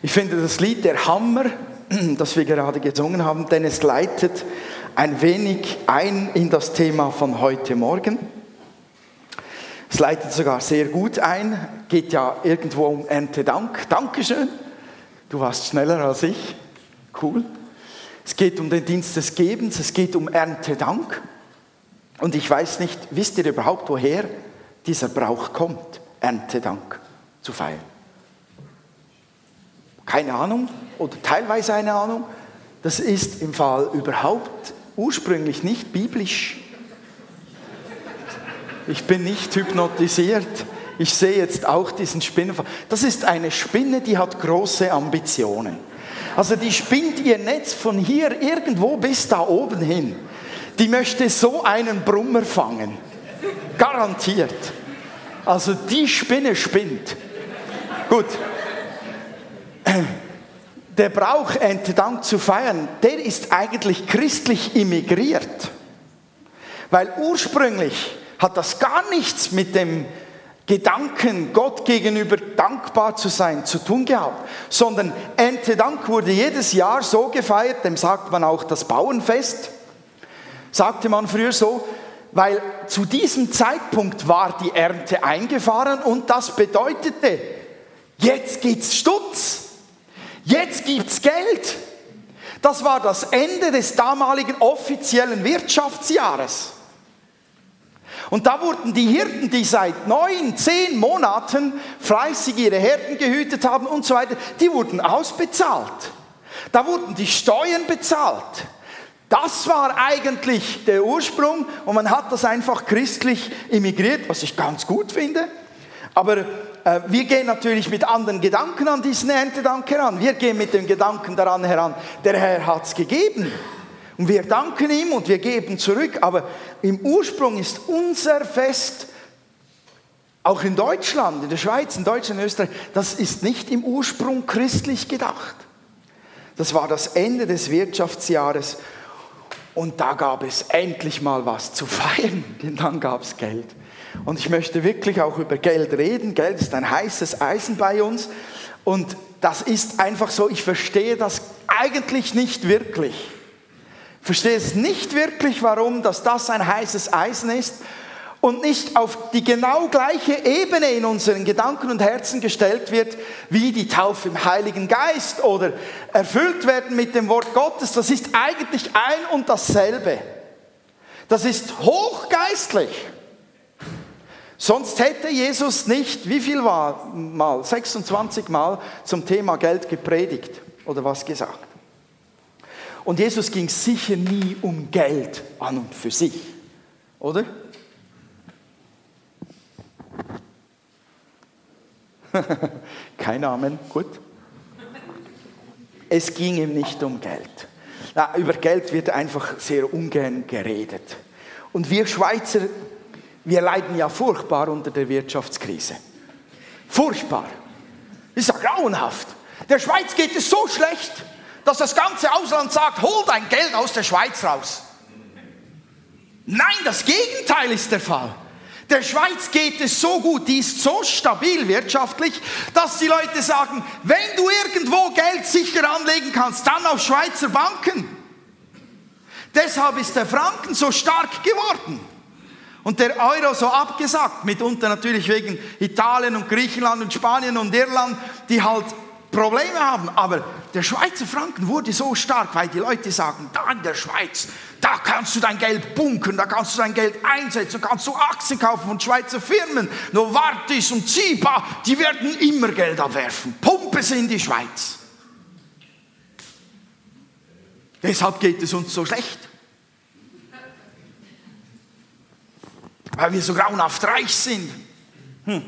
Ich finde das Lied der Hammer, das wir gerade gesungen haben, denn es leitet ein wenig ein in das Thema von heute Morgen. Es leitet sogar sehr gut ein, geht ja irgendwo um Erntedank. Dankeschön, du warst schneller als ich. Cool. Es geht um den Dienst des Gebens, es geht um Erntedank. Und ich weiß nicht, wisst ihr überhaupt, woher dieser Brauch kommt, Erntedank zu feiern? Keine Ahnung oder teilweise eine Ahnung. Das ist im Fall überhaupt ursprünglich nicht biblisch. Ich bin nicht hypnotisiert. Ich sehe jetzt auch diesen Spinnenfall. Das ist eine Spinne, die hat große Ambitionen. Also die spinnt ihr Netz von hier irgendwo bis da oben hin. Die möchte so einen Brummer fangen. Garantiert. Also die Spinne spinnt. Gut, der Brauch, Erntedank zu feiern, der ist eigentlich christlich immigriert. Weil ursprünglich hat das gar nichts mit dem Gedanken, Gott gegenüber dankbar zu sein, zu tun gehabt, sondern Erntedank wurde jedes Jahr so gefeiert, dem sagt man auch das Bauernfest, sagte man früher so, weil zu diesem Zeitpunkt war die Ernte eingefahren und das bedeutete, jetzt geht's Stutz. Jetzt gibt's Geld. Das war das Ende des damaligen offiziellen Wirtschaftsjahres. Und da wurden die Hirten, die seit neun, zehn Monaten fleißig ihre Herden gehütet haben und so weiter, die wurden ausbezahlt. Da wurden die Steuern bezahlt. Das war eigentlich der Ursprung und man hat das einfach christlich immigriert, was ich ganz gut finde. Aber wir gehen natürlich mit anderen Gedanken an diesen Erntedank heran. Wir gehen mit dem Gedanken daran heran, der Herr hat es gegeben. Und wir danken ihm und wir geben zurück. Aber im Ursprung ist unser Fest, auch in Deutschland, in der Schweiz, in Deutschland, in Österreich, das ist nicht im Ursprung christlich gedacht. Das war das Ende des Wirtschaftsjahres und da gab es endlich mal was zu feiern, denn dann gab es Geld. Und ich möchte wirklich auch über Geld reden. Geld ist ein heißes Eisen bei uns. Und das ist einfach so, ich verstehe das eigentlich nicht wirklich. Ich verstehe es nicht wirklich, warum dass das ein heißes Eisen ist und nicht auf die genau gleiche Ebene in unseren Gedanken und Herzen gestellt wird, wie die Taufe im Heiligen Geist oder erfüllt werden mit dem Wort Gottes. Das ist eigentlich ein und dasselbe. Das ist hochgeistlich. Sonst hätte Jesus nicht, wie viel war mal, 26 Mal zum Thema Geld gepredigt oder was gesagt. Und Jesus ging sicher nie um Geld an und für sich, oder? Kein Amen, gut. Es ging ihm nicht um Geld. Na, über Geld wird einfach sehr ungern geredet. Und wir Schweizer wir leiden ja furchtbar unter der Wirtschaftskrise. Furchtbar. Ist ja grauenhaft. Der Schweiz geht es so schlecht, dass das ganze Ausland sagt, hol dein Geld aus der Schweiz raus. Nein, das Gegenteil ist der Fall. Der Schweiz geht es so gut, die ist so stabil wirtschaftlich, dass die Leute sagen, wenn du irgendwo Geld sicher anlegen kannst, dann auf Schweizer Banken. Deshalb ist der Franken so stark geworden. Und der Euro so abgesagt, mitunter natürlich wegen Italien und Griechenland und Spanien und Irland, die halt Probleme haben. Aber der Schweizer Franken wurde so stark, weil die Leute sagen, da in der Schweiz, da kannst du dein Geld bunkern, da kannst du dein Geld einsetzen, kannst du Aktien kaufen von Schweizer Firmen. Novartis und Ziba, die werden immer Geld abwerfen. Pumpe sie in die Schweiz. Deshalb geht es uns so schlecht. Weil wir so grauenhaft reich sind. Hm.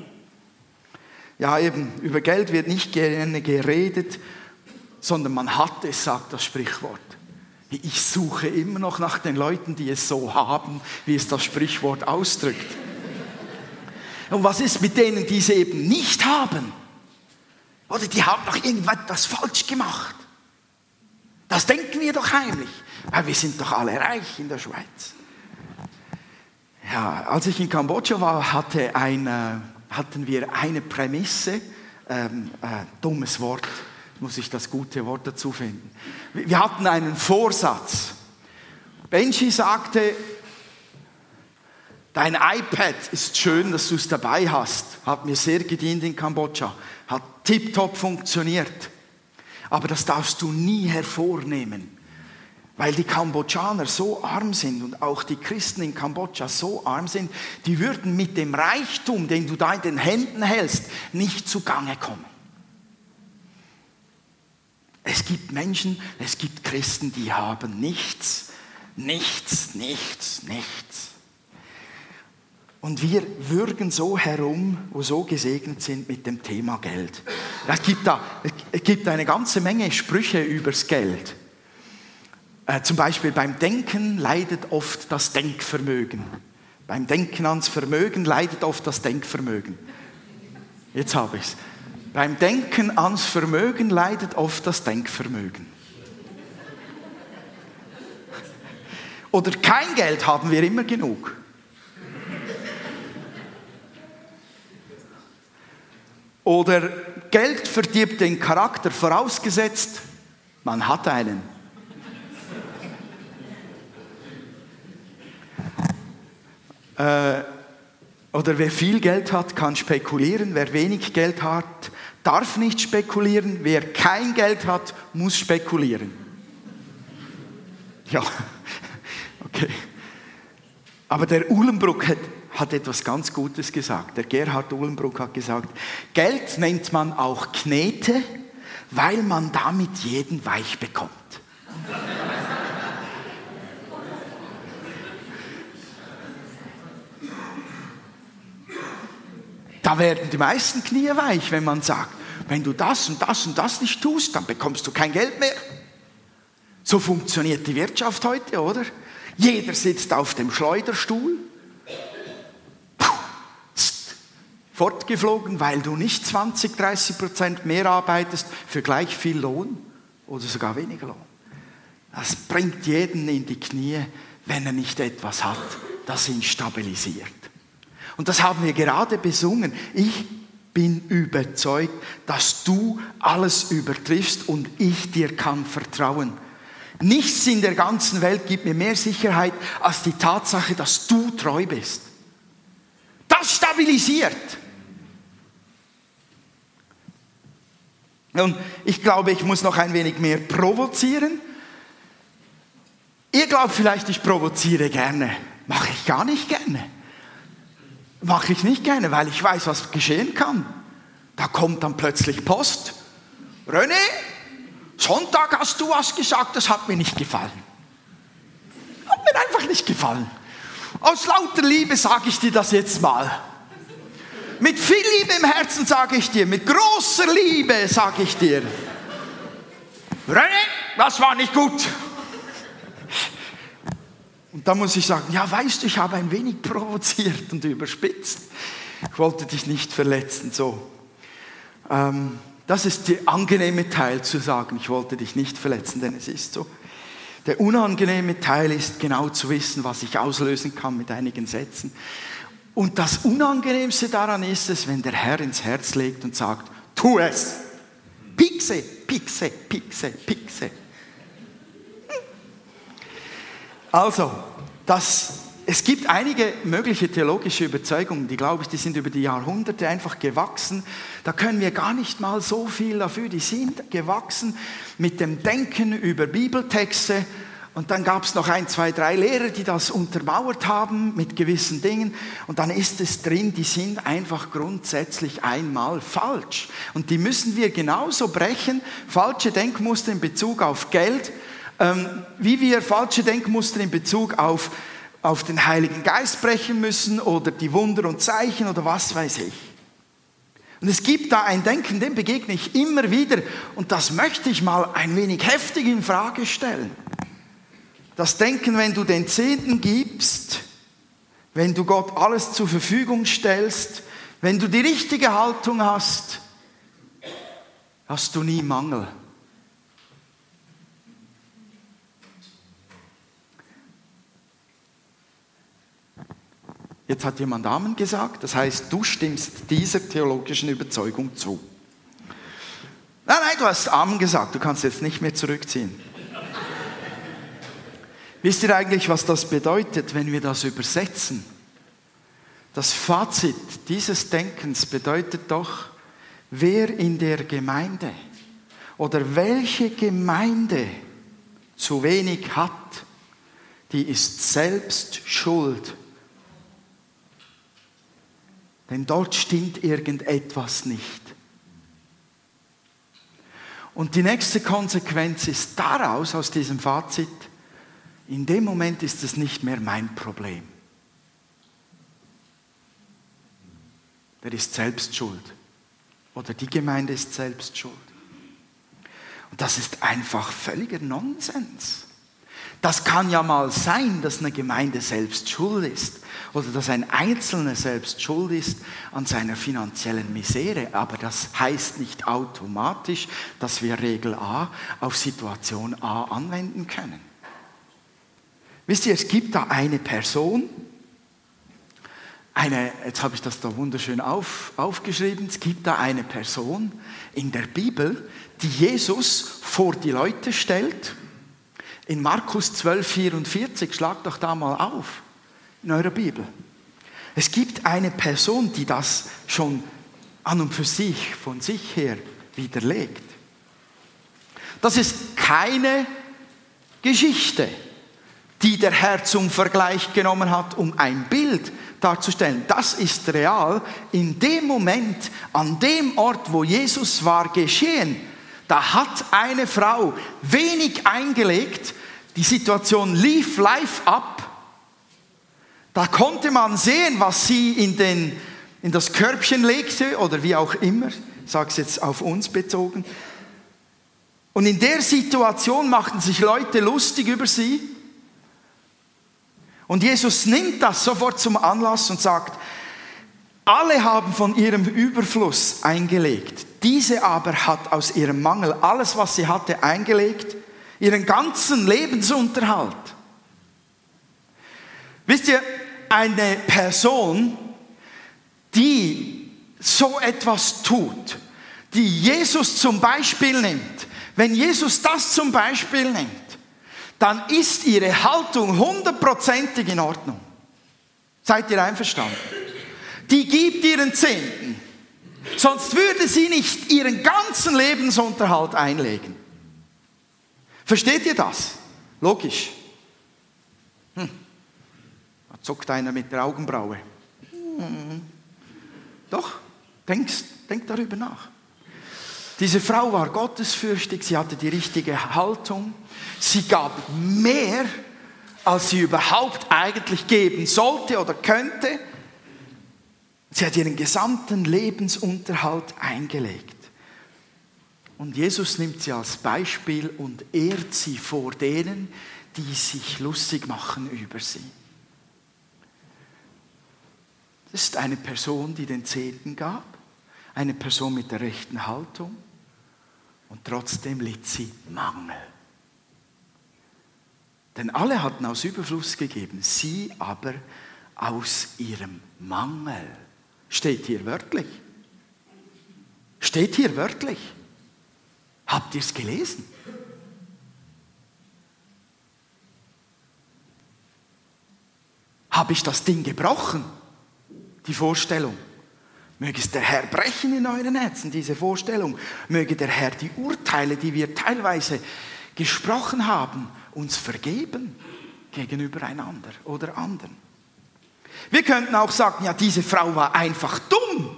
Ja, eben, über Geld wird nicht gerne geredet, sondern man hat es, sagt das Sprichwort. Ich suche immer noch nach den Leuten, die es so haben, wie es das Sprichwort ausdrückt. Und was ist mit denen, die es eben nicht haben? Oder die haben doch irgendwas falsch gemacht. Das denken wir doch heimlich, weil wir sind doch alle reich in der Schweiz. Ja, als ich in Kambodscha war, hatte ein, äh, hatten wir eine Prämisse, ähm, äh, dummes Wort, muss ich das gute Wort dazu finden. Wir hatten einen Vorsatz. Benji sagte, dein iPad ist schön, dass du es dabei hast. Hat mir sehr gedient in Kambodscha. Hat tiptop funktioniert. Aber das darfst du nie hervornehmen. Weil die Kambodschaner so arm sind und auch die Christen in Kambodscha so arm sind, die würden mit dem Reichtum, den du da in den Händen hältst, nicht zugange kommen. Es gibt Menschen, es gibt Christen, die haben nichts, nichts, nichts, nichts. Und wir würgen so herum, wo so gesegnet sind mit dem Thema Geld. Es gibt, da, es gibt eine ganze Menge Sprüche übers Geld. Äh, zum Beispiel beim Denken leidet oft das Denkvermögen. Beim Denken ans Vermögen leidet oft das Denkvermögen. Jetzt habe ich es. Beim Denken ans Vermögen leidet oft das Denkvermögen. Oder kein Geld haben wir immer genug. Oder Geld verdirbt den Charakter, vorausgesetzt, man hat einen. Äh, oder wer viel Geld hat, kann spekulieren. Wer wenig Geld hat, darf nicht spekulieren. Wer kein Geld hat, muss spekulieren. Ja, okay. Aber der Uhlenbruck hat, hat etwas ganz Gutes gesagt. Der Gerhard Uhlenbruck hat gesagt, Geld nennt man auch Knete, weil man damit jeden weich bekommt. Da werden die meisten Knie weich, wenn man sagt, wenn du das und das und das nicht tust, dann bekommst du kein Geld mehr. So funktioniert die Wirtschaft heute, oder? Jeder sitzt auf dem Schleuderstuhl. Fortgeflogen, weil du nicht 20, 30 Prozent mehr arbeitest für gleich viel Lohn oder sogar weniger Lohn. Das bringt jeden in die Knie, wenn er nicht etwas hat, das ihn stabilisiert. Und das haben wir gerade besungen. Ich bin überzeugt, dass du alles übertriffst und ich dir kann vertrauen. Nichts in der ganzen Welt gibt mir mehr Sicherheit als die Tatsache, dass du treu bist. Das stabilisiert. Und ich glaube, ich muss noch ein wenig mehr provozieren. Ihr glaubt vielleicht, ich provoziere gerne. Mache ich gar nicht gerne. Mache ich nicht gerne, weil ich weiß, was geschehen kann. Da kommt dann plötzlich Post. René, Sonntag hast du was gesagt, das hat mir nicht gefallen. Hat mir einfach nicht gefallen. Aus lauter Liebe sage ich dir das jetzt mal. Mit viel Liebe im Herzen sage ich dir, mit großer Liebe sage ich dir. René, das war nicht gut. Und da muss ich sagen, ja, weißt du, ich habe ein wenig provoziert und überspitzt. Ich wollte dich nicht verletzen, so. Ähm, das ist der angenehme Teil zu sagen, ich wollte dich nicht verletzen, denn es ist so. Der unangenehme Teil ist genau zu wissen, was ich auslösen kann mit einigen Sätzen. Und das Unangenehmste daran ist es, wenn der Herr ins Herz legt und sagt, tu es. Pixe, pixe, pixe, pixe. Also, das, es gibt einige mögliche theologische Überzeugungen, die glaube ich, die sind über die Jahrhunderte einfach gewachsen. Da können wir gar nicht mal so viel dafür. Die sind gewachsen mit dem Denken über Bibeltexte. Und dann gab es noch ein, zwei, drei Lehrer, die das untermauert haben mit gewissen Dingen. Und dann ist es drin, die sind einfach grundsätzlich einmal falsch. Und die müssen wir genauso brechen. Falsche Denkmuster in Bezug auf Geld wie wir falsche Denkmuster in Bezug auf, auf den Heiligen Geist brechen müssen oder die Wunder und Zeichen oder was weiß ich. Und es gibt da ein Denken, dem begegne ich immer wieder und das möchte ich mal ein wenig heftig in Frage stellen. Das Denken, wenn du den Zehnten gibst, wenn du Gott alles zur Verfügung stellst, wenn du die richtige Haltung hast, hast du nie Mangel. Jetzt hat jemand Amen gesagt, das heißt, du stimmst dieser theologischen Überzeugung zu. Nein, nein, du hast Amen gesagt, du kannst jetzt nicht mehr zurückziehen. Wisst ihr eigentlich, was das bedeutet, wenn wir das übersetzen? Das Fazit dieses Denkens bedeutet doch, wer in der Gemeinde oder welche Gemeinde zu wenig hat, die ist selbst schuld. Denn dort stimmt irgendetwas nicht. Und die nächste Konsequenz ist daraus, aus diesem Fazit, in dem Moment ist es nicht mehr mein Problem. Der ist selbst schuld. Oder die Gemeinde ist selbst schuld. Und das ist einfach völliger Nonsens. Das kann ja mal sein, dass eine Gemeinde selbst schuld ist oder dass ein Einzelner selbst schuld ist an seiner finanziellen Misere. Aber das heißt nicht automatisch, dass wir Regel A auf Situation A anwenden können. Wisst ihr, es gibt da eine Person, eine, jetzt habe ich das da wunderschön auf, aufgeschrieben, es gibt da eine Person in der Bibel, die Jesus vor die Leute stellt. In Markus 12, 44, schlagt doch da mal auf in eurer Bibel. Es gibt eine Person, die das schon an und für sich, von sich her widerlegt. Das ist keine Geschichte, die der Herr zum Vergleich genommen hat, um ein Bild darzustellen. Das ist real in dem Moment, an dem Ort, wo Jesus war, geschehen. Da hat eine Frau wenig eingelegt, die Situation lief live ab. Da konnte man sehen, was sie in, den, in das Körbchen legte oder wie auch immer. Ich sage es jetzt auf uns bezogen. Und in der Situation machten sich Leute lustig über sie. Und Jesus nimmt das sofort zum Anlass und sagt, alle haben von ihrem Überfluss eingelegt. Diese aber hat aus ihrem Mangel alles, was sie hatte, eingelegt, ihren ganzen Lebensunterhalt. Wisst ihr, eine Person, die so etwas tut, die Jesus zum Beispiel nimmt, wenn Jesus das zum Beispiel nimmt, dann ist ihre Haltung hundertprozentig in Ordnung. Seid ihr einverstanden? Die gibt ihren Zehnten Sonst würde sie nicht ihren ganzen Lebensunterhalt einlegen. Versteht ihr das? Logisch. Hm. Da zuckt einer mit der Augenbraue. Hm. Doch, denkst, denk darüber nach. Diese Frau war gottesfürchtig, sie hatte die richtige Haltung, sie gab mehr, als sie überhaupt eigentlich geben sollte oder könnte. Sie hat ihren gesamten Lebensunterhalt eingelegt. Und Jesus nimmt sie als Beispiel und ehrt sie vor denen, die sich lustig machen über sie. Das ist eine Person, die den Zehnten gab, eine Person mit der rechten Haltung und trotzdem litt sie Mangel. Denn alle hatten aus Überfluss gegeben, sie aber aus ihrem Mangel. Steht hier wörtlich. Steht hier wörtlich. Habt ihr es gelesen? Habe ich das Ding gebrochen? Die Vorstellung. Möge es der Herr brechen in euren Herzen, diese Vorstellung. Möge der Herr die Urteile, die wir teilweise gesprochen haben, uns vergeben gegenüber einander oder anderen. Wir könnten auch sagen, ja, diese Frau war einfach dumm.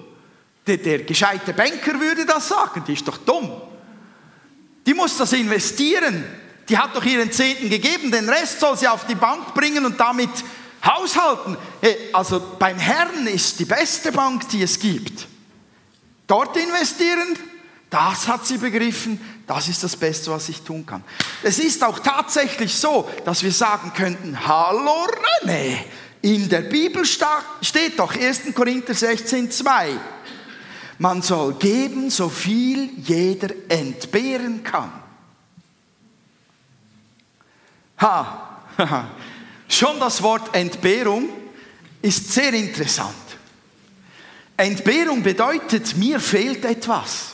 Der, der gescheite Banker würde das sagen, die ist doch dumm. Die muss das investieren. Die hat doch ihren Zehnten gegeben, den Rest soll sie auf die Bank bringen und damit haushalten. Also beim Herrn ist die beste Bank, die es gibt. Dort investieren, das hat sie begriffen, das ist das Beste, was ich tun kann. Es ist auch tatsächlich so, dass wir sagen könnten, hallo René, in der Bibel steht doch 1. Korinther 16, 2. Man soll geben, so viel jeder entbehren kann. Ha, schon das Wort Entbehrung ist sehr interessant. Entbehrung bedeutet, mir fehlt etwas.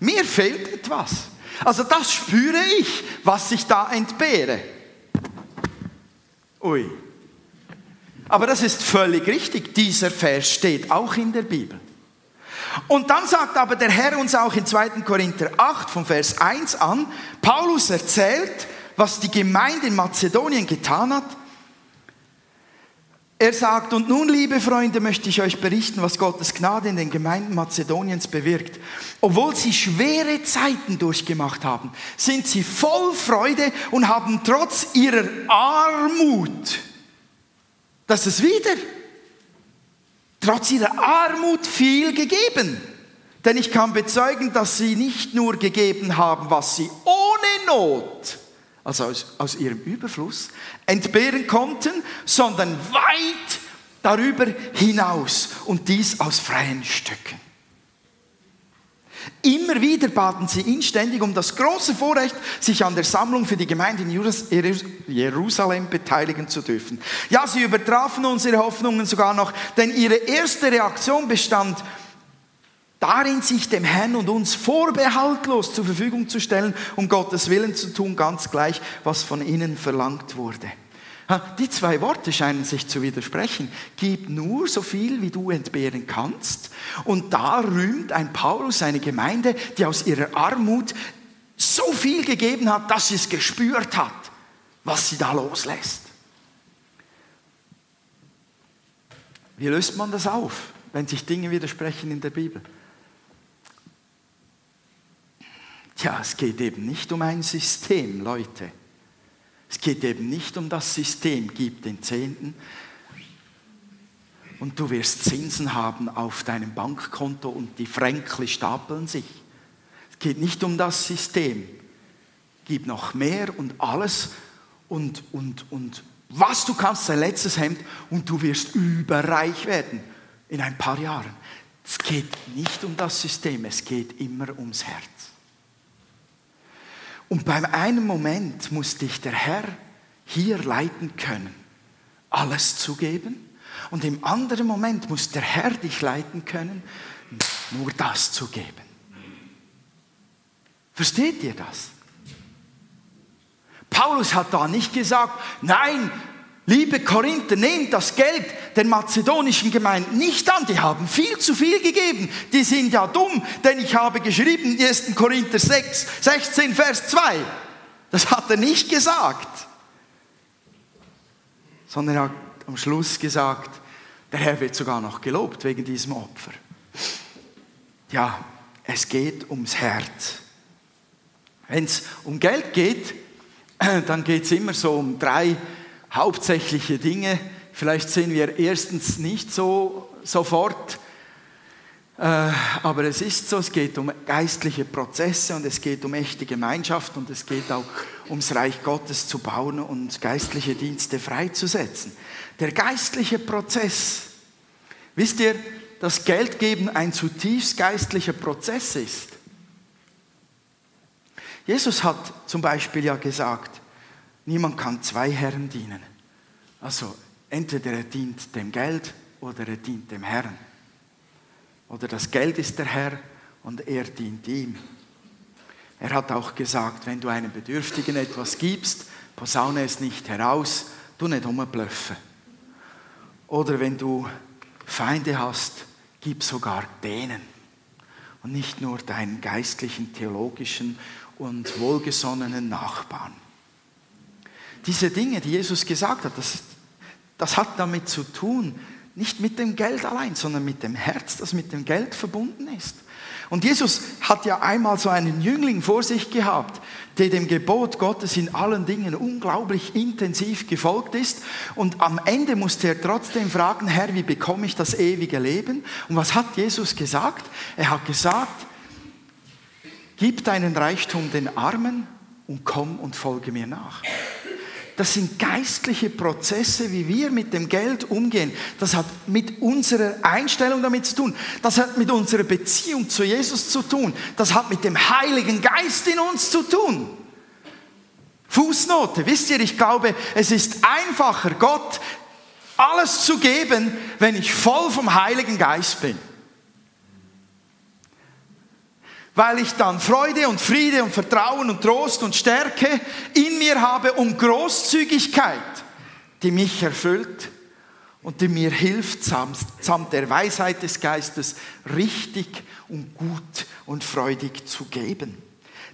Mir fehlt etwas. Also das spüre ich, was ich da entbehre. Ui. Aber das ist völlig richtig. Dieser Vers steht auch in der Bibel. Und dann sagt aber der Herr uns auch in 2. Korinther 8 von Vers 1 an, Paulus erzählt, was die Gemeinde in Mazedonien getan hat. Er sagt, und nun, liebe Freunde, möchte ich euch berichten, was Gottes Gnade in den Gemeinden Mazedoniens bewirkt. Obwohl sie schwere Zeiten durchgemacht haben, sind sie voll Freude und haben trotz ihrer Armut, das ist wieder, trotz ihrer Armut viel gegeben. Denn ich kann bezeugen, dass sie nicht nur gegeben haben, was sie ohne Not also aus, aus ihrem Überfluss, entbehren konnten, sondern weit darüber hinaus und dies aus freien Stücken. Immer wieder baten sie inständig um das große Vorrecht, sich an der Sammlung für die Gemeinde in Jerusalem beteiligen zu dürfen. Ja, sie übertrafen unsere Hoffnungen sogar noch, denn ihre erste Reaktion bestand darin, sich dem Herrn und uns vorbehaltlos zur Verfügung zu stellen, um Gottes Willen zu tun, ganz gleich, was von ihnen verlangt wurde. Die zwei Worte scheinen sich zu widersprechen. Gib nur so viel, wie du entbehren kannst. Und da rühmt ein Paulus seine Gemeinde, die aus ihrer Armut so viel gegeben hat, dass sie es gespürt hat, was sie da loslässt. Wie löst man das auf, wenn sich Dinge widersprechen in der Bibel? Tja, es geht eben nicht um ein System, Leute. Es geht eben nicht um das System, gib den Zehnten und du wirst Zinsen haben auf deinem Bankkonto und die Fränkli stapeln sich. Es geht nicht um das System. Gib noch mehr und alles und, und, und was du kannst, dein letztes Hemd und du wirst überreich werden in ein paar Jahren. Es geht nicht um das System, es geht immer ums Herz. Und beim einen Moment muss dich der Herr hier leiten können, alles zu geben. Und im anderen Moment muss der Herr dich leiten können, nur das zu geben. Versteht ihr das? Paulus hat da nicht gesagt, nein, Liebe Korinther, nehmt das Geld den mazedonischen Gemeinden nicht an. Die haben viel zu viel gegeben. Die sind ja dumm, denn ich habe geschrieben, 1. Korinther 6, 16, Vers 2. Das hat er nicht gesagt. Sondern er hat am Schluss gesagt, der Herr wird sogar noch gelobt wegen diesem Opfer. Ja, es geht ums Herz. Wenn es um Geld geht, dann geht es immer so um drei hauptsächliche Dinge. Vielleicht sehen wir erstens nicht so sofort, äh, aber es ist so, es geht um geistliche Prozesse und es geht um echte Gemeinschaft und es geht auch ums Reich Gottes zu bauen und geistliche Dienste freizusetzen. Der geistliche Prozess, wisst ihr, dass Geldgeben ein zutiefst geistlicher Prozess ist? Jesus hat zum Beispiel ja gesagt, Niemand kann zwei Herren dienen. Also entweder er dient dem Geld oder er dient dem Herrn. Oder das Geld ist der Herr und er dient ihm. Er hat auch gesagt, wenn du einem Bedürftigen etwas gibst, posaune es nicht heraus, du nicht umblöffen. Oder wenn du Feinde hast, gib sogar denen. Und nicht nur deinen geistlichen, theologischen und wohlgesonnenen Nachbarn. Diese Dinge, die Jesus gesagt hat, das, das hat damit zu tun, nicht mit dem Geld allein, sondern mit dem Herz, das mit dem Geld verbunden ist. Und Jesus hat ja einmal so einen Jüngling vor sich gehabt, der dem Gebot Gottes in allen Dingen unglaublich intensiv gefolgt ist. Und am Ende musste er trotzdem fragen, Herr, wie bekomme ich das ewige Leben? Und was hat Jesus gesagt? Er hat gesagt, gib deinen Reichtum den Armen und komm und folge mir nach. Das sind geistliche Prozesse, wie wir mit dem Geld umgehen. Das hat mit unserer Einstellung damit zu tun. Das hat mit unserer Beziehung zu Jesus zu tun. Das hat mit dem Heiligen Geist in uns zu tun. Fußnote, wisst ihr, ich glaube, es ist einfacher, Gott alles zu geben, wenn ich voll vom Heiligen Geist bin. Weil ich dann Freude und Friede und Vertrauen und Trost und Stärke in mir habe und Großzügigkeit, die mich erfüllt und die mir hilft, samt der Weisheit des Geistes richtig und gut und freudig zu geben.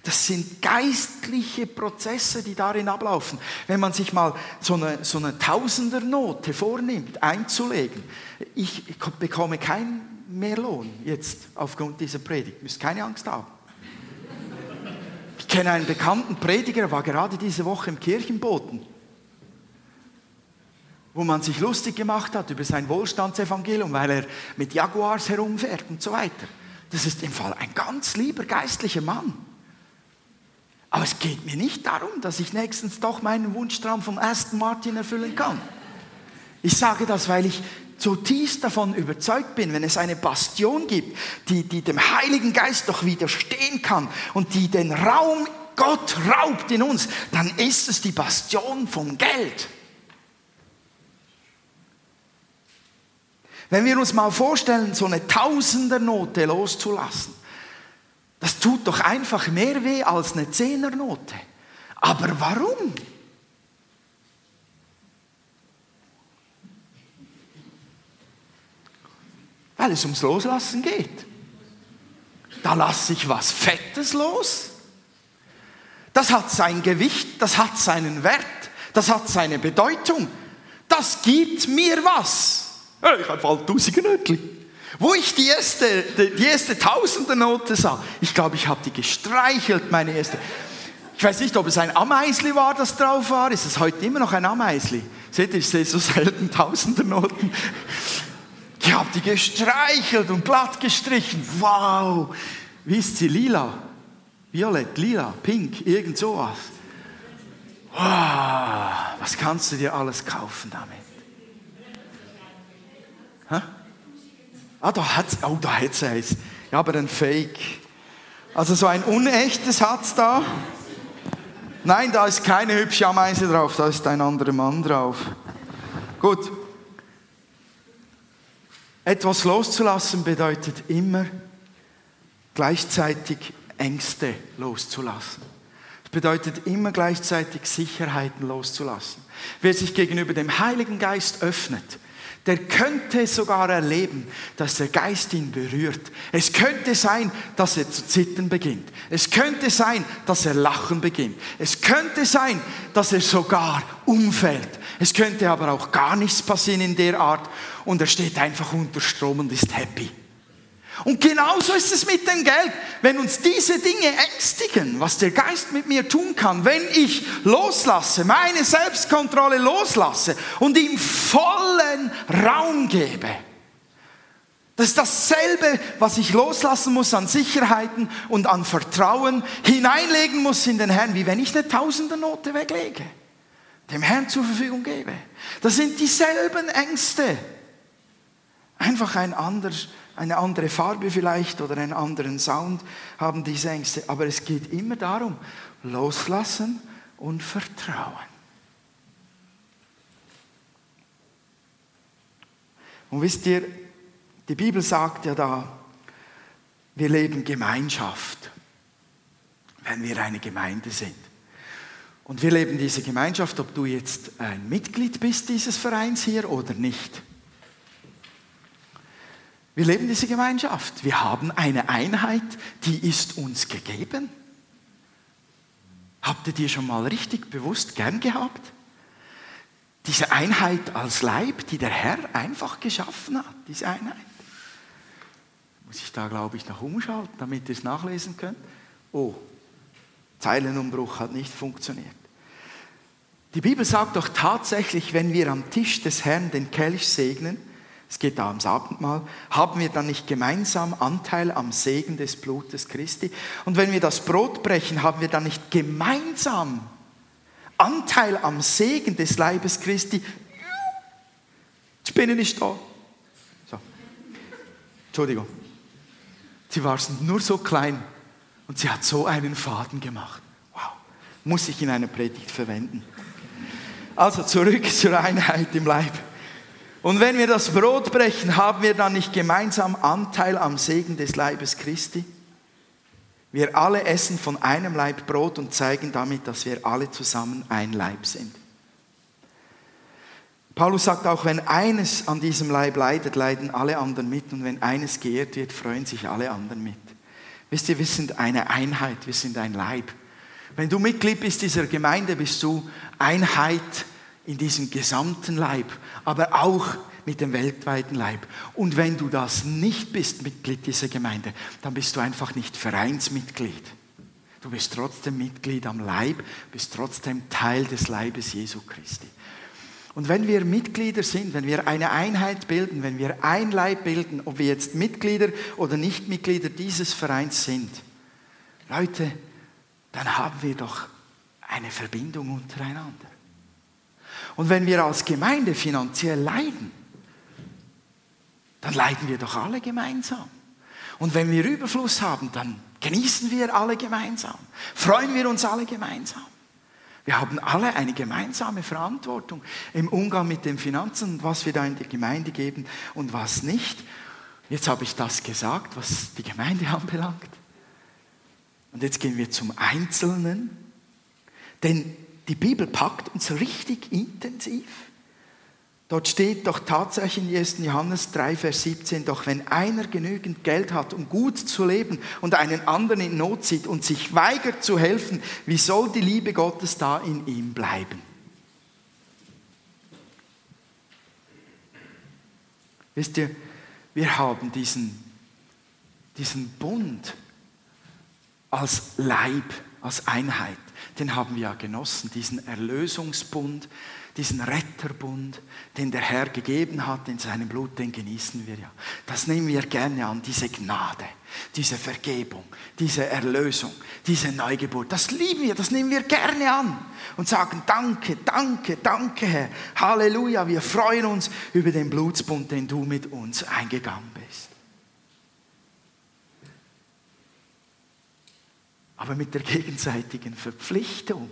Das sind geistliche Prozesse, die darin ablaufen. Wenn man sich mal so eine, so eine Tausendernote vornimmt, einzulegen, ich bekomme keinen Mehrlohn jetzt aufgrund dieser Predigt. Müsst keine Angst haben. Ich kenne einen bekannten Prediger, war gerade diese Woche im Kirchenboten, wo man sich lustig gemacht hat über sein Wohlstandsevangelium, weil er mit Jaguars herumfährt und so weiter. Das ist im Fall ein ganz lieber geistlicher Mann. Aber es geht mir nicht darum, dass ich nächstens doch meinen Wunschtraum vom Aston Martin erfüllen kann. Ich sage das, weil ich zutiefst davon überzeugt bin, wenn es eine Bastion gibt, die, die dem Heiligen Geist doch widerstehen kann und die den Raum Gott raubt in uns, dann ist es die Bastion vom Geld. Wenn wir uns mal vorstellen, so eine Tausendernote loszulassen, das tut doch einfach mehr weh als eine Zehnernote. Aber warum? Weil es ums Loslassen geht. Da lasse ich was Fettes los. Das hat sein Gewicht, das hat seinen Wert, das hat seine Bedeutung. Das gibt mir was. Ich habe bald tausende Nötchen. Wo ich die erste, die erste Tausender-Note sah, ich glaube, ich habe die gestreichelt, meine erste. Ich weiß nicht, ob es ein Ameisli war, das drauf war. Ist es heute immer noch ein Ameisli? Seht ihr, ich sehe so selten Tausender-Noten. Ich habe die gestreichelt und glatt gestrichen. Wow! Wie ist sie? Lila? Violett, lila, pink, irgend sowas. Wow! Was kannst du dir alles kaufen damit? Hä? Ah, da hat oh, da hat's eins. Ja, aber ein Fake. Also so ein unechtes hat's da. Nein, da ist keine hübsche Ameise drauf, da ist ein anderer Mann drauf. Gut. Etwas loszulassen bedeutet immer gleichzeitig Ängste loszulassen. Es bedeutet immer gleichzeitig Sicherheiten loszulassen. Wer sich gegenüber dem Heiligen Geist öffnet, der könnte sogar erleben, dass der Geist ihn berührt. Es könnte sein, dass er zu zittern beginnt. Es könnte sein, dass er lachen beginnt. Es könnte sein, dass er sogar umfällt. Es könnte aber auch gar nichts passieren in der Art und er steht einfach unter Strom und ist happy. Und genauso ist es mit dem Geld. Wenn uns diese Dinge ängstigen, was der Geist mit mir tun kann, wenn ich loslasse, meine Selbstkontrolle loslasse und ihm vollen Raum gebe, das ist dasselbe, was ich loslassen muss an Sicherheiten und an Vertrauen, hineinlegen muss in den Herrn, wie wenn ich eine Tausendernote weglege, dem Herrn zur Verfügung gebe. Das sind dieselben Ängste. Einfach ein anderes eine andere Farbe vielleicht oder einen anderen Sound haben diese Ängste. Aber es geht immer darum, loslassen und vertrauen. Und wisst ihr, die Bibel sagt ja da, wir leben Gemeinschaft, wenn wir eine Gemeinde sind. Und wir leben diese Gemeinschaft, ob du jetzt ein Mitglied bist dieses Vereins hier oder nicht. Wir leben diese Gemeinschaft. Wir haben eine Einheit, die ist uns gegeben. Habt ihr die schon mal richtig bewusst gern gehabt? Diese Einheit als Leib, die der Herr einfach geschaffen hat, diese Einheit. Muss ich da, glaube ich, noch umschalten, damit ihr es nachlesen könnt? Oh, Zeilenumbruch hat nicht funktioniert. Die Bibel sagt doch tatsächlich, wenn wir am Tisch des Herrn den Kelch segnen, es geht da ums Abendmahl, haben wir dann nicht gemeinsam Anteil am Segen des Blutes Christi? Und wenn wir das Brot brechen, haben wir dann nicht gemeinsam Anteil am Segen des Leibes Christi? Die Spinne ist da. So. Entschuldigung. Sie war nur so klein und sie hat so einen Faden gemacht. Wow. Muss ich in einer Predigt verwenden. Also zurück zur Einheit im Leib. Und wenn wir das Brot brechen, haben wir dann nicht gemeinsam Anteil am Segen des Leibes Christi? Wir alle essen von einem Leib Brot und zeigen damit, dass wir alle zusammen ein Leib sind. Paulus sagt auch, wenn eines an diesem Leib leidet, leiden alle anderen mit und wenn eines geehrt wird, freuen sich alle anderen mit. Wisst ihr, wir sind eine Einheit, wir sind ein Leib. Wenn du Mitglied bist dieser Gemeinde, bist du Einheit in diesem gesamten Leib, aber auch mit dem weltweiten Leib. Und wenn du das nicht bist, Mitglied dieser Gemeinde, dann bist du einfach nicht Vereinsmitglied. Du bist trotzdem Mitglied am Leib, bist trotzdem Teil des Leibes Jesu Christi. Und wenn wir Mitglieder sind, wenn wir eine Einheit bilden, wenn wir ein Leib bilden, ob wir jetzt Mitglieder oder Nichtmitglieder dieses Vereins sind, Leute, dann haben wir doch eine Verbindung untereinander. Und wenn wir als Gemeinde finanziell leiden, dann leiden wir doch alle gemeinsam. Und wenn wir Überfluss haben, dann genießen wir alle gemeinsam, freuen wir uns alle gemeinsam. Wir haben alle eine gemeinsame Verantwortung im Umgang mit den Finanzen, was wir da in die Gemeinde geben und was nicht. Jetzt habe ich das gesagt, was die Gemeinde anbelangt. Und jetzt gehen wir zum Einzelnen. Denn die Bibel packt uns richtig intensiv. Dort steht doch tatsächlich in 1. Johannes 3, Vers 17, doch wenn einer genügend Geld hat, um gut zu leben und einen anderen in Not sieht und sich weigert zu helfen, wie soll die Liebe Gottes da in ihm bleiben? Wisst ihr, wir haben diesen, diesen Bund als Leib, als Einheit, den haben wir ja genossen, diesen Erlösungsbund, diesen Retterbund, den der Herr gegeben hat in seinem Blut, den genießen wir ja. Das nehmen wir gerne an, diese Gnade, diese Vergebung, diese Erlösung, diese Neugeburt. Das lieben wir, das nehmen wir gerne an und sagen Danke, danke, danke Herr. Halleluja, wir freuen uns über den Blutsbund, den du mit uns eingegangen bist. Aber mit der gegenseitigen Verpflichtung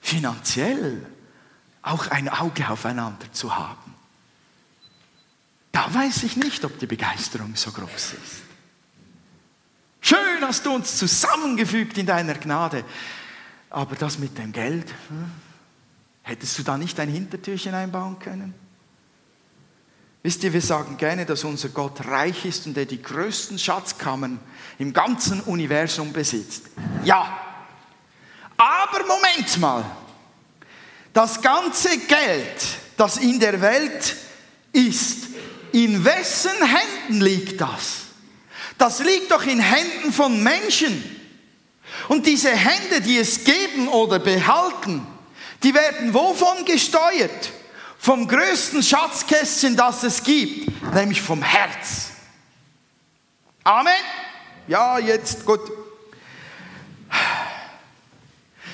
finanziell auch ein Auge aufeinander zu haben. Da weiß ich nicht, ob die Begeisterung so groß ist. Schön hast du uns zusammengefügt in deiner Gnade. Aber das mit dem Geld, hm? hättest du da nicht ein Hintertürchen einbauen können? Wisst ihr, wir sagen gerne, dass unser Gott reich ist und er die größten Schatzkammern im ganzen Universum besitzt. Ja, aber Moment mal, das ganze Geld, das in der Welt ist, in wessen Händen liegt das? Das liegt doch in Händen von Menschen. Und diese Hände, die es geben oder behalten, die werden wovon gesteuert? Vom größten Schatzkästchen, das es gibt, nämlich vom Herz. Amen. Ja, jetzt gut.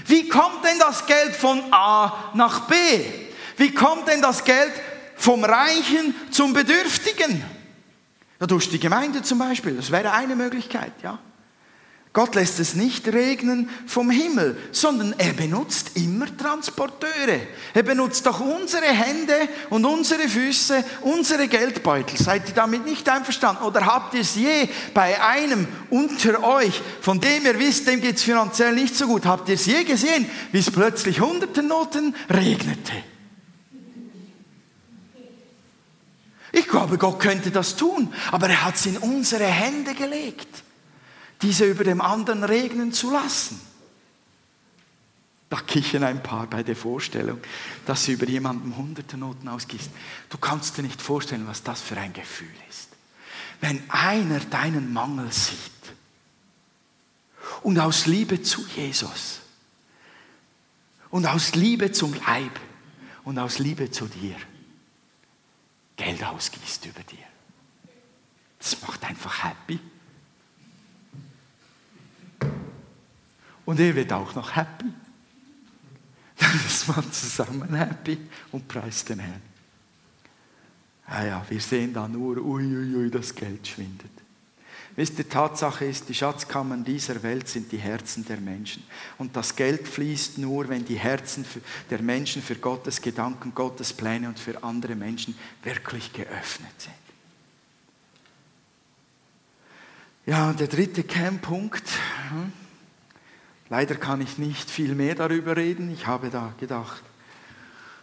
Wie kommt denn das Geld von A nach B? Wie kommt denn das Geld vom Reichen zum Bedürftigen? Ja, durch die Gemeinde zum Beispiel, das wäre eine Möglichkeit, ja. Gott lässt es nicht regnen vom Himmel, sondern er benutzt immer Transporteure. Er benutzt doch unsere Hände und unsere Füße, unsere Geldbeutel. Seid ihr damit nicht einverstanden? Oder habt ihr es je bei einem unter euch, von dem ihr wisst, dem geht es finanziell nicht so gut, habt ihr es je gesehen, wie es plötzlich hunderte Noten regnete? Ich glaube, Gott könnte das tun, aber er hat es in unsere Hände gelegt diese über dem anderen regnen zu lassen. Da kichern ein paar bei der Vorstellung, dass sie über jemanden hunderte Noten ausgießt. Du kannst dir nicht vorstellen, was das für ein Gefühl ist. Wenn einer deinen Mangel sieht und aus Liebe zu Jesus und aus Liebe zum Leib und aus Liebe zu dir Geld ausgießt über dir. Das macht einfach happy. Und er wird auch noch happy. Dann ist man zusammen happy und preist den Herrn. Ah ja, wir sehen da nur, uiuiui, ui, das Geld schwindet. Wisst ihr, Tatsache ist, die Schatzkammern dieser Welt sind die Herzen der Menschen. Und das Geld fließt nur, wenn die Herzen der Menschen für Gottes Gedanken, Gottes Pläne und für andere Menschen wirklich geöffnet sind. Ja, der dritte Kernpunkt. Hm. Leider kann ich nicht viel mehr darüber reden. Ich habe da gedacht,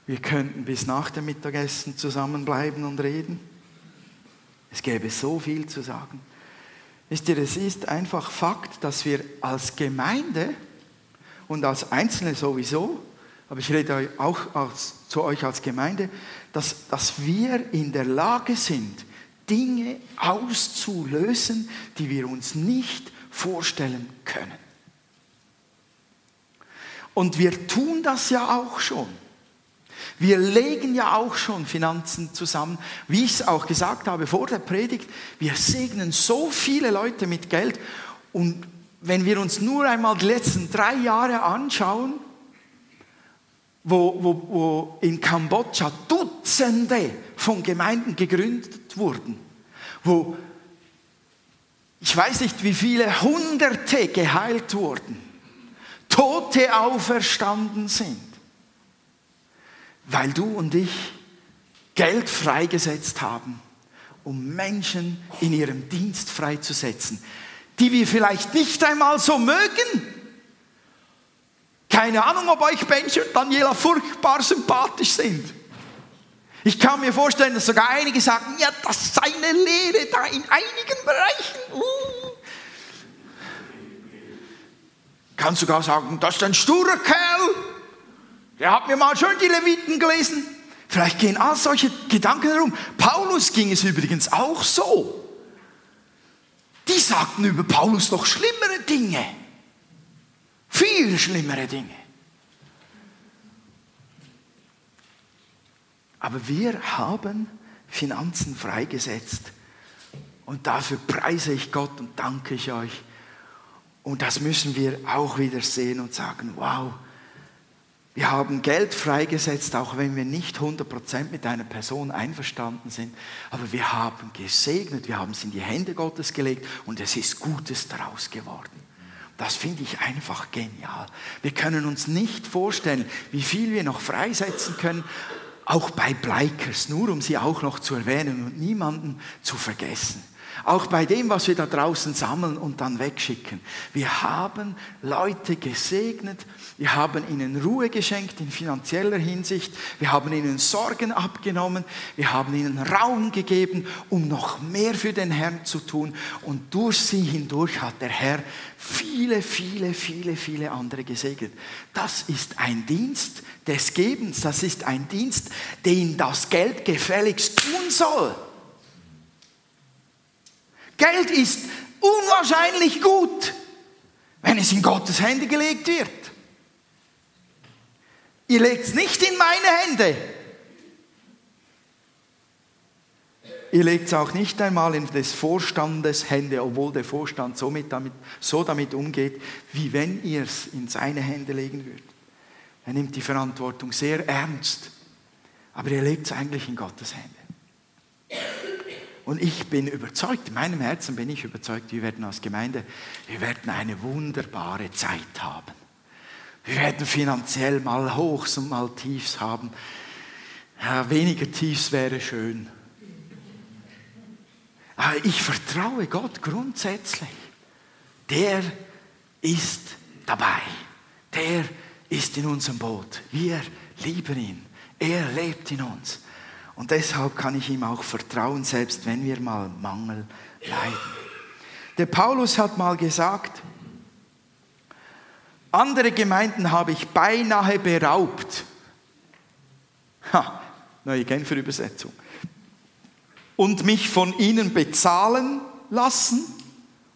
wir könnten bis nach dem Mittagessen zusammenbleiben und reden. Es gäbe so viel zu sagen. Wisst ihr, es ist einfach Fakt, dass wir als Gemeinde und als Einzelne sowieso, aber ich rede auch als, zu euch als Gemeinde, dass, dass wir in der Lage sind, Dinge auszulösen, die wir uns nicht vorstellen können. Und wir tun das ja auch schon. Wir legen ja auch schon Finanzen zusammen. Wie ich es auch gesagt habe vor der Predigt, wir segnen so viele Leute mit Geld. Und wenn wir uns nur einmal die letzten drei Jahre anschauen, wo, wo, wo in Kambodscha Dutzende von Gemeinden gegründet wurden, wo ich weiß nicht, wie viele Hunderte geheilt wurden, Tote auferstanden sind, weil du und ich Geld freigesetzt haben, um Menschen in ihrem Dienst freizusetzen, die wir vielleicht nicht einmal so mögen. Keine Ahnung, ob euch Benji und Daniela furchtbar sympathisch sind. Ich kann mir vorstellen, dass sogar einige sagen, ja, das sei eine Lehre da in einigen Bereichen. Uh. Kann sogar sagen, das ist ein sturer Kerl. Der hat mir mal schön die Leviten gelesen. Vielleicht gehen all solche Gedanken herum. Paulus ging es übrigens auch so. Die sagten über Paulus noch schlimmere Dinge. Viel schlimmere Dinge. Aber wir haben Finanzen freigesetzt. Und dafür preise ich Gott und danke ich euch. Und das müssen wir auch wieder sehen und sagen, wow, wir haben Geld freigesetzt, auch wenn wir nicht 100% mit einer Person einverstanden sind. Aber wir haben gesegnet, wir haben es in die Hände Gottes gelegt und es ist Gutes daraus geworden. Das finde ich einfach genial. Wir können uns nicht vorstellen, wie viel wir noch freisetzen können, auch bei Bleikers, nur um sie auch noch zu erwähnen und niemanden zu vergessen. Auch bei dem, was wir da draußen sammeln und dann wegschicken. Wir haben Leute gesegnet, wir haben ihnen Ruhe geschenkt in finanzieller Hinsicht, wir haben ihnen Sorgen abgenommen, wir haben ihnen Raum gegeben, um noch mehr für den Herrn zu tun. Und durch sie hindurch hat der Herr viele, viele, viele, viele andere gesegnet. Das ist ein Dienst des Gebens, das ist ein Dienst, den das Geld gefälligst tun soll. Geld ist unwahrscheinlich gut, wenn es in Gottes Hände gelegt wird. Ihr legt es nicht in meine Hände. Ihr legt es auch nicht einmal in des Vorstandes Hände, obwohl der Vorstand so, damit, so damit umgeht, wie wenn ihr es in seine Hände legen würdet. Er nimmt die Verantwortung sehr ernst, aber er legt es eigentlich in Gottes Hände. Und ich bin überzeugt, in meinem Herzen bin ich überzeugt, wir werden als Gemeinde, wir werden eine wunderbare Zeit haben. Wir werden finanziell mal Hochs und mal Tiefs haben. Ja, weniger Tiefs wäre schön. Aber ich vertraue Gott grundsätzlich. Der ist dabei. Der ist in unserem Boot. Wir lieben ihn. Er lebt in uns. Und deshalb kann ich ihm auch vertrauen, selbst wenn wir mal Mangel leiden. Der Paulus hat mal gesagt, andere Gemeinden habe ich beinahe beraubt. Ha, neue Genfer Übersetzung. Und mich von ihnen bezahlen lassen,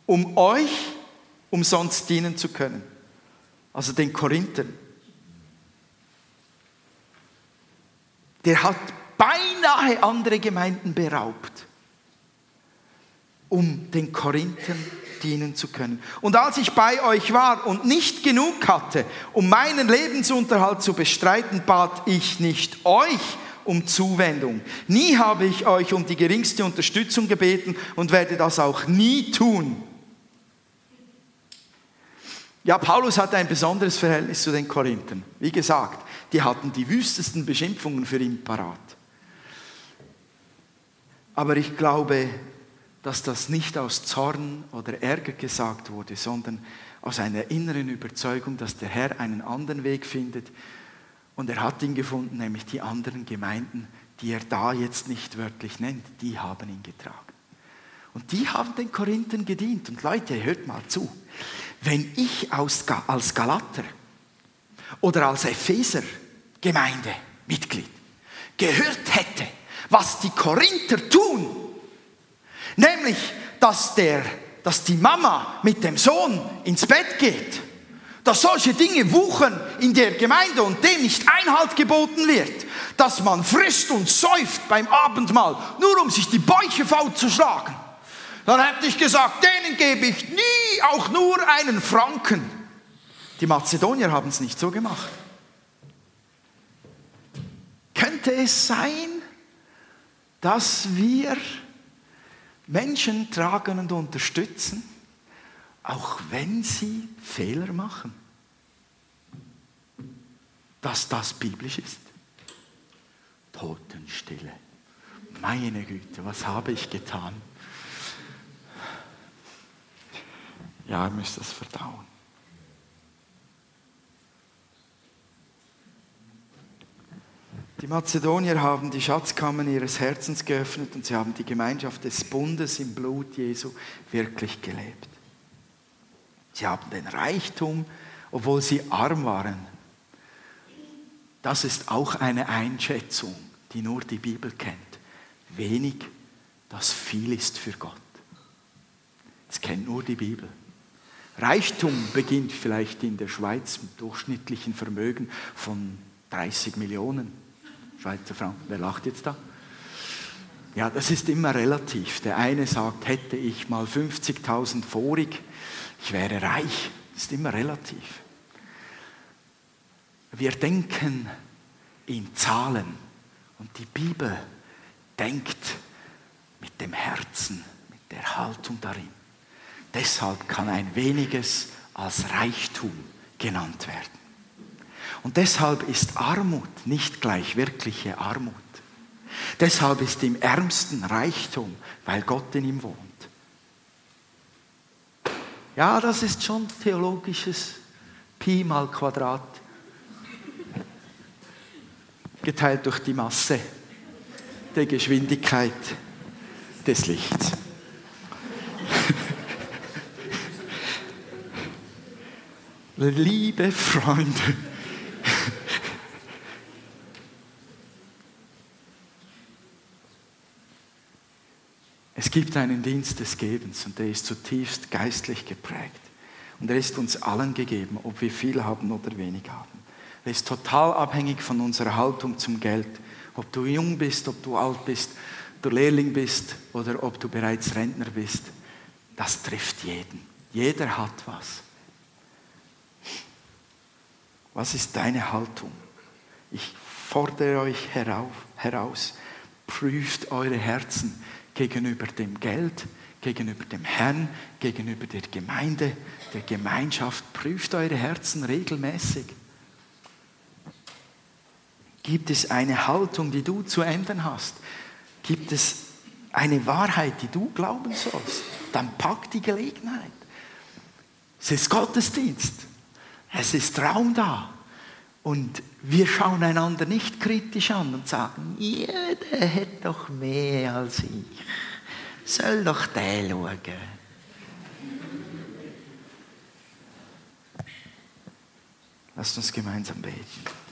um euch umsonst dienen zu können. Also den Korinthern. Der hat beinahe andere Gemeinden beraubt, um den Korinthern dienen zu können. Und als ich bei euch war und nicht genug hatte, um meinen Lebensunterhalt zu bestreiten, bat ich nicht euch um Zuwendung. Nie habe ich euch um die geringste Unterstützung gebeten und werde das auch nie tun. Ja, Paulus hatte ein besonderes Verhältnis zu den Korinthern. Wie gesagt, die hatten die wüstesten Beschimpfungen für ihn parat. Aber ich glaube, dass das nicht aus Zorn oder Ärger gesagt wurde, sondern aus einer inneren Überzeugung, dass der Herr einen anderen Weg findet. Und er hat ihn gefunden, nämlich die anderen Gemeinden, die er da jetzt nicht wörtlich nennt, die haben ihn getragen. Und die haben den Korinthern gedient. Und Leute, hört mal zu. Wenn ich als Galater oder als Epheser Gemeindemitglied gehört hätte, was die Korinther tun, nämlich, dass, der, dass die Mama mit dem Sohn ins Bett geht, dass solche Dinge wuchern in der Gemeinde und dem nicht Einhalt geboten wird, dass man frisst und säuft beim Abendmahl, nur um sich die Bäuche faul zu schlagen, dann hätte ich gesagt, denen gebe ich nie auch nur einen Franken. Die Mazedonier haben es nicht so gemacht. Könnte es sein, dass wir Menschen tragen und unterstützen, auch wenn sie Fehler machen? Dass das biblisch ist? Totenstille. Meine Güte, was habe ich getan? Ja, ihr müsst das verdauen. Die Mazedonier haben die Schatzkammern ihres Herzens geöffnet und sie haben die Gemeinschaft des Bundes im Blut Jesu wirklich gelebt. Sie haben den Reichtum, obwohl sie arm waren. Das ist auch eine Einschätzung, die nur die Bibel kennt. Wenig, das viel ist für Gott. Das kennt nur die Bibel. Reichtum beginnt vielleicht in der Schweiz mit durchschnittlichen Vermögen von 30 Millionen. Schweizer Franken. Wer lacht jetzt da? Ja, das ist immer relativ. Der eine sagt, hätte ich mal 50.000 vorig, ich wäre reich. Das ist immer relativ. Wir denken in Zahlen und die Bibel denkt mit dem Herzen, mit der Haltung darin. Deshalb kann ein weniges als Reichtum genannt werden. Und deshalb ist Armut nicht gleich wirkliche Armut. Deshalb ist im Ärmsten Reichtum, weil Gott in ihm wohnt. Ja, das ist schon theologisches Pi mal Quadrat geteilt durch die Masse der Geschwindigkeit des Lichts. Liebe Freunde, Es gibt einen Dienst des Gebens und der ist zutiefst geistlich geprägt. Und er ist uns allen gegeben, ob wir viel haben oder wenig haben. Er ist total abhängig von unserer Haltung zum Geld. Ob du jung bist, ob du alt bist, du Lehrling bist oder ob du bereits Rentner bist. Das trifft jeden. Jeder hat was. Was ist deine Haltung? Ich fordere euch heraus, prüft eure Herzen gegenüber dem Geld, gegenüber dem Herrn, gegenüber der Gemeinde, der Gemeinschaft. Prüft eure Herzen regelmäßig. Gibt es eine Haltung, die du zu ändern hast? Gibt es eine Wahrheit, die du glauben sollst? Dann pack die Gelegenheit. Es ist Gottesdienst. Es ist Raum da. Und wir schauen einander nicht kritisch an und sagen, jeder hätte doch mehr als ich. Soll doch der schauen. Lasst uns gemeinsam beten.